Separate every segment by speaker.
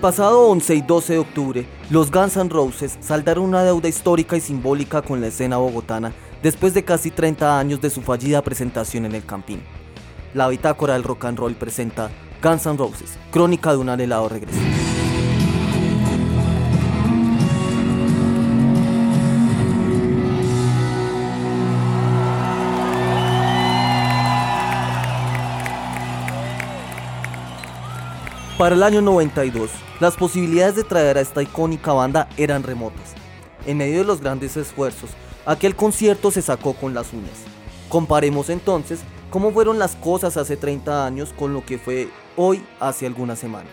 Speaker 1: pasado 11 y 12 de octubre, los Guns N' Roses saldaron una deuda histórica y simbólica con la escena bogotana después de casi 30 años de su fallida presentación en el Campín. La bitácora del rock and roll presenta Guns N' Roses, crónica de un anhelado regreso. Para el año 92, las posibilidades de traer a esta icónica banda eran remotas. En medio de los grandes esfuerzos, aquel concierto se sacó con las uñas. Comparemos entonces cómo fueron las cosas hace 30 años con lo que fue hoy hace algunas semanas.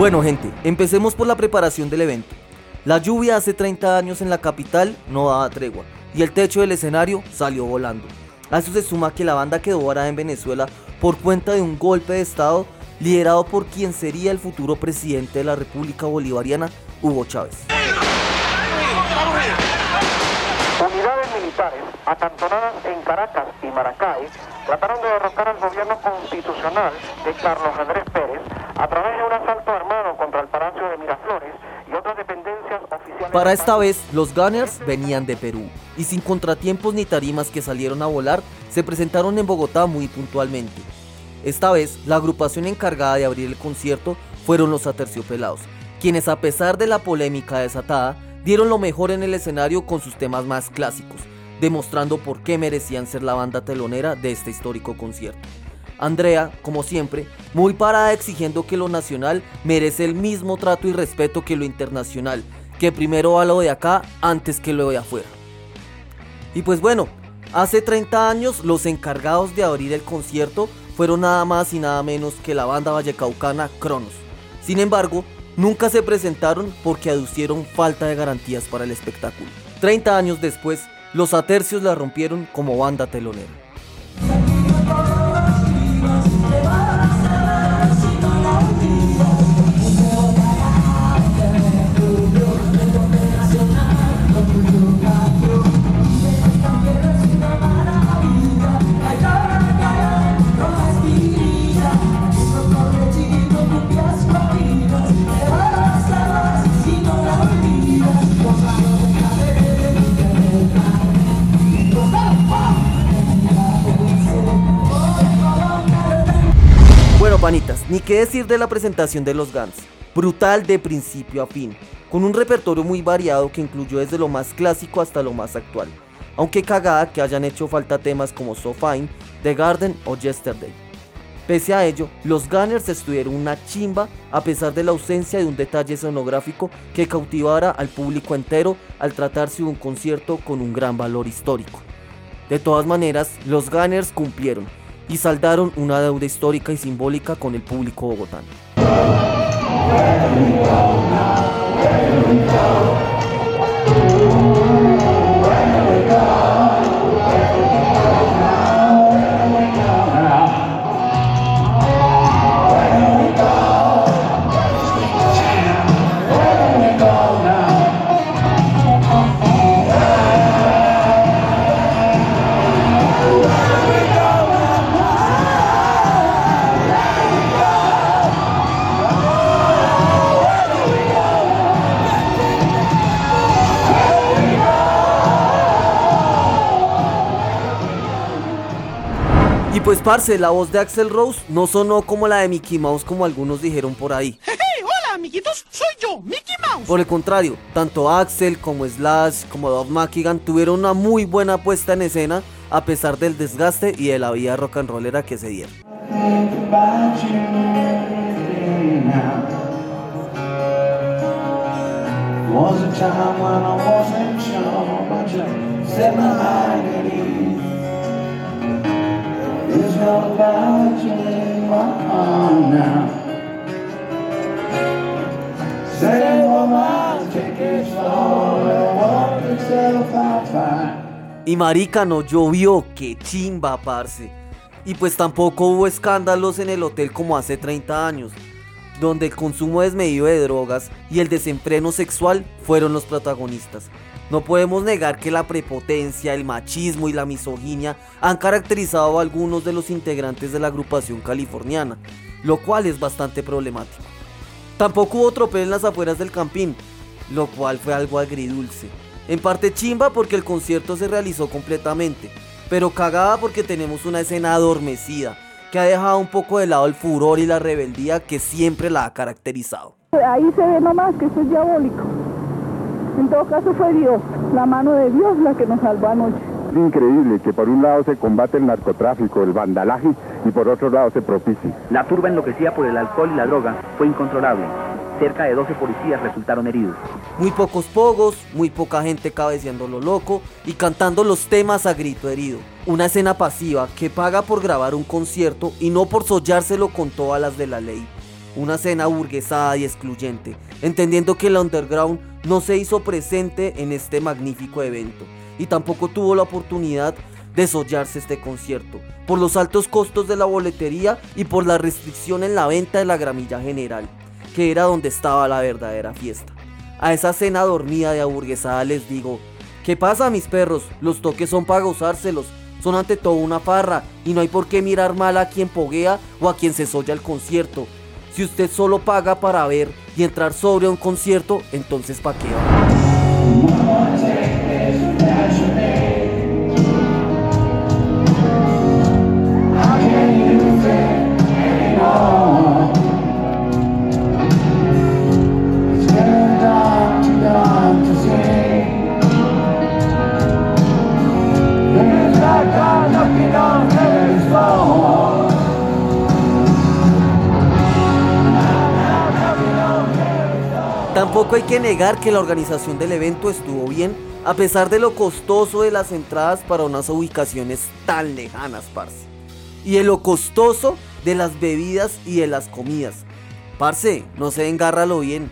Speaker 1: Bueno gente, empecemos por la preparación del evento. La lluvia hace 30 años en la capital no daba tregua y el techo del escenario salió volando. A eso se suma que la banda quedó varada en Venezuela por cuenta de un golpe de estado liderado por quien sería el futuro presidente de la República Bolivariana, Hugo Chávez.
Speaker 2: Unidades militares acantonadas en Caracas y Maracay trataron de derrocar al gobierno constitucional de Carlos Andrés Pérez a través de un asalto armado
Speaker 1: Para esta vez, los Gunners venían de Perú y sin contratiempos ni tarimas que salieron a volar, se presentaron en Bogotá muy puntualmente. Esta vez, la agrupación encargada de abrir el concierto fueron los Aterciopelados, quienes a pesar de la polémica desatada, dieron lo mejor en el escenario con sus temas más clásicos, demostrando por qué merecían ser la banda telonera de este histórico concierto. Andrea, como siempre, muy parada exigiendo que lo nacional merece el mismo trato y respeto que lo internacional, que primero va lo de acá antes que lo de afuera. Y pues bueno, hace 30 años los encargados de abrir el concierto fueron nada más y nada menos que la banda vallecaucana Cronos. Sin embargo, nunca se presentaron porque aducieron falta de garantías para el espectáculo. 30 años después, los Atercios la rompieron como banda telonera. Bueno, panitas, ni qué decir de la presentación de los Guns. Brutal de principio a fin, con un repertorio muy variado que incluyó desde lo más clásico hasta lo más actual. Aunque cagada que hayan hecho falta temas como So Fine, The Garden o Yesterday. Pese a ello, los Gunners estuvieron una chimba a pesar de la ausencia de un detalle sonográfico que cautivara al público entero al tratarse de un concierto con un gran valor histórico. De todas maneras, los Gunners cumplieron y saldaron una deuda histórica y simbólica con el público bogotano. Pues parce, la voz de Axel Rose no sonó como la de Mickey Mouse como algunos dijeron por ahí.
Speaker 3: Hey, hola amiguitos, soy yo, Mickey Mouse.
Speaker 1: Por el contrario, tanto Axel como Slash como Doug McKagan tuvieron una muy buena puesta en escena a pesar del desgaste y de la vida rock and rollera que se dieron. Y marica, no llovió, que chimba, parce. Y pues tampoco hubo escándalos en el hotel como hace 30 años, donde el consumo desmedido de drogas y el desenfreno sexual fueron los protagonistas. No podemos negar que la prepotencia, el machismo y la misoginia han caracterizado a algunos de los integrantes de la agrupación californiana, lo cual es bastante problemático. Tampoco hubo tropel en las afueras del campín, lo cual fue algo agridulce. En parte chimba porque el concierto se realizó completamente, pero cagada porque tenemos una escena adormecida que ha dejado un poco de lado el furor y la rebeldía que siempre la ha caracterizado.
Speaker 4: Ahí se ve nomás que esto es diabólico. En todo caso fue Dios, la mano de Dios la que nos salvó anoche.
Speaker 5: Es increíble que por un lado se combate el narcotráfico, el vandalaje y por otro lado se propicie.
Speaker 6: La turba enloquecida por el alcohol y la droga fue incontrolable. Cerca de 12 policías resultaron heridos.
Speaker 1: Muy pocos pogos, muy poca gente cabeceando lo loco y cantando los temas a grito herido. Una escena pasiva que paga por grabar un concierto y no por sollárselo con todas las de la ley. Una escena burguesada y excluyente, entendiendo que el underground no se hizo presente en este magnífico evento y tampoco tuvo la oportunidad de sollarse este concierto, por los altos costos de la boletería y por la restricción en la venta de la gramilla general, que era donde estaba la verdadera fiesta. A esa cena dormida de aburguesada les digo, ¿qué pasa mis perros? Los toques son para gozárselos, son ante todo una farra y no hay por qué mirar mal a quien poguea o a quien se solla el concierto. Si usted solo paga para ver y entrar sobre un concierto, entonces ¿para qué va? Tampoco hay que negar que la organización del evento estuvo bien, a pesar de lo costoso de las entradas para unas ubicaciones tan lejanas, parce. Y de lo costoso de las bebidas y de las comidas. Parce, no se engárralo bien.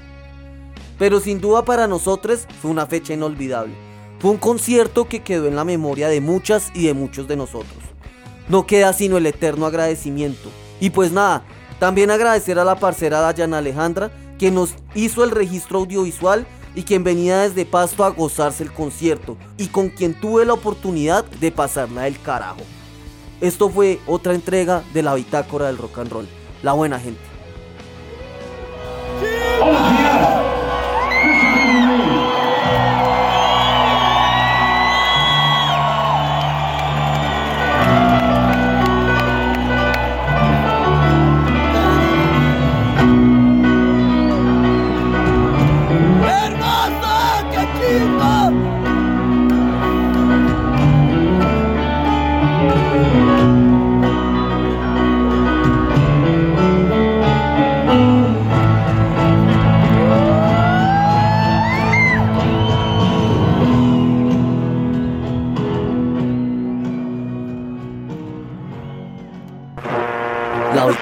Speaker 1: Pero sin duda para nosotros fue una fecha inolvidable. Fue un concierto que quedó en la memoria de muchas y de muchos de nosotros. No queda sino el eterno agradecimiento. Y pues nada, también agradecer a la parcera Dayana Alejandra, quien nos hizo el registro audiovisual y quien venía desde Pasto a gozarse el concierto y con quien tuve la oportunidad de pasarla del carajo. Esto fue otra entrega de la bitácora del rock and roll. La buena gente.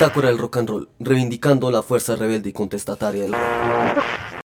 Speaker 1: Bitácora rock and roll, reivindicando la fuerza rebelde y contestataria del rock.